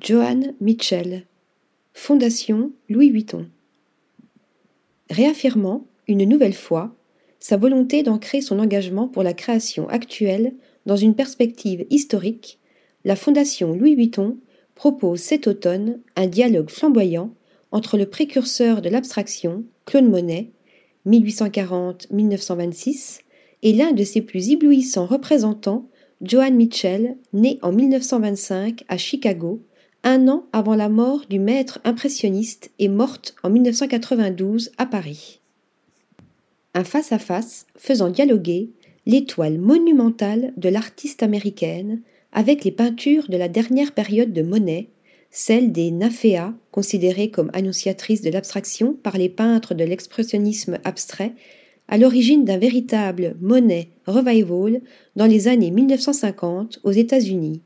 Johann Mitchell. Fondation Louis Vuitton. Réaffirmant, une nouvelle fois, sa volonté d'ancrer son engagement pour la création actuelle dans une perspective historique, la Fondation Louis Vuitton propose cet automne un dialogue flamboyant entre le précurseur de l'abstraction, Claude Monet, 1840-1926, et l'un de ses plus éblouissants représentants, Johann Mitchell, né en 1925 à Chicago, un an avant la mort du maître impressionniste et morte en 1992 à Paris. Un face-à-face faisant dialoguer l'étoile monumentale de l'artiste américaine avec les peintures de la dernière période de Monet, celle des Naphéas, considérées comme annonciatrices de l'abstraction par les peintres de l'expressionnisme abstrait, à l'origine d'un véritable Monet revival dans les années 1950 aux États-Unis.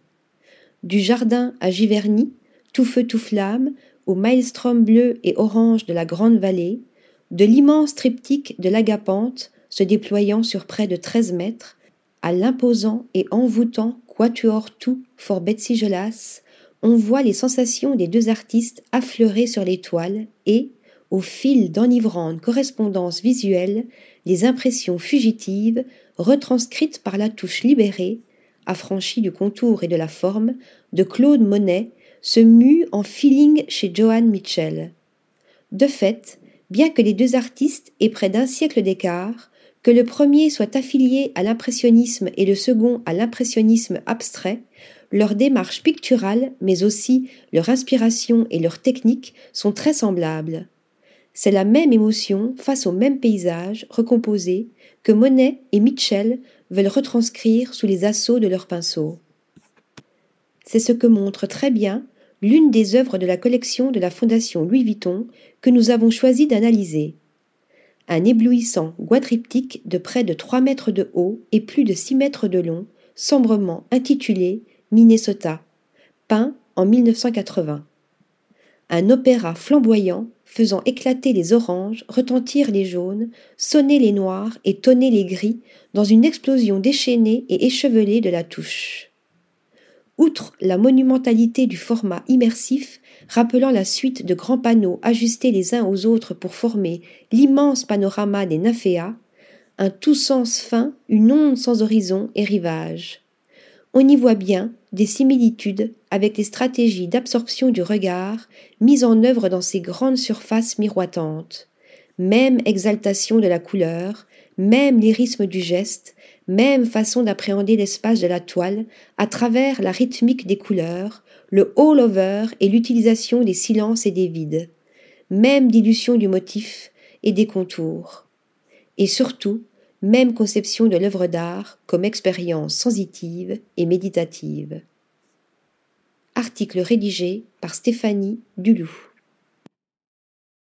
Du jardin à Giverny, tout feu tout flamme, au maelstrom bleu et orange de la Grande Vallée, de l'immense triptyque de l'Agapante se déployant sur près de treize mètres, à l'imposant et envoûtant quatuor tout for Betsy Gelas, on voit les sensations des deux artistes affleurer sur les toiles et, au fil d'enivrantes correspondances visuelles, les impressions fugitives, retranscrites par la touche libérée, affranchie du contour et de la forme, de Claude Monet, se mue en feeling chez Johann Mitchell. De fait, bien que les deux artistes aient près d'un siècle d'écart, que le premier soit affilié à l'impressionnisme et le second à l'impressionnisme abstrait, leur démarche picturale, mais aussi leur inspiration et leur technique sont très semblables. C'est la même émotion face au même paysage recomposé que Monet et Mitchell veulent retranscrire sous les assauts de leurs pinceaux. C'est ce que montre très bien l'une des œuvres de la collection de la Fondation Louis Vuitton que nous avons choisi d'analyser. Un éblouissant quadriptyque de près de trois mètres de haut et plus de six mètres de long, sombrement intitulé Minnesota, peint en 1980. Un opéra flamboyant faisant éclater les oranges, retentir les jaunes, sonner les noirs et tonner les gris dans une explosion déchaînée et échevelée de la touche. Outre la monumentalité du format immersif, rappelant la suite de grands panneaux ajustés les uns aux autres pour former l'immense panorama des Naphéas, un tout sens fin, une onde sans horizon et rivage on y voit bien des similitudes avec les stratégies d'absorption du regard mises en œuvre dans ces grandes surfaces miroitantes. Même exaltation de la couleur, même lyrisme du geste, même façon d'appréhender l'espace de la toile à travers la rythmique des couleurs, le all-over et l'utilisation des silences et des vides, même dilution du motif et des contours. Et surtout, même conception de l'œuvre d'art comme expérience sensitive et méditative. Article rédigé par Stéphanie Duluth.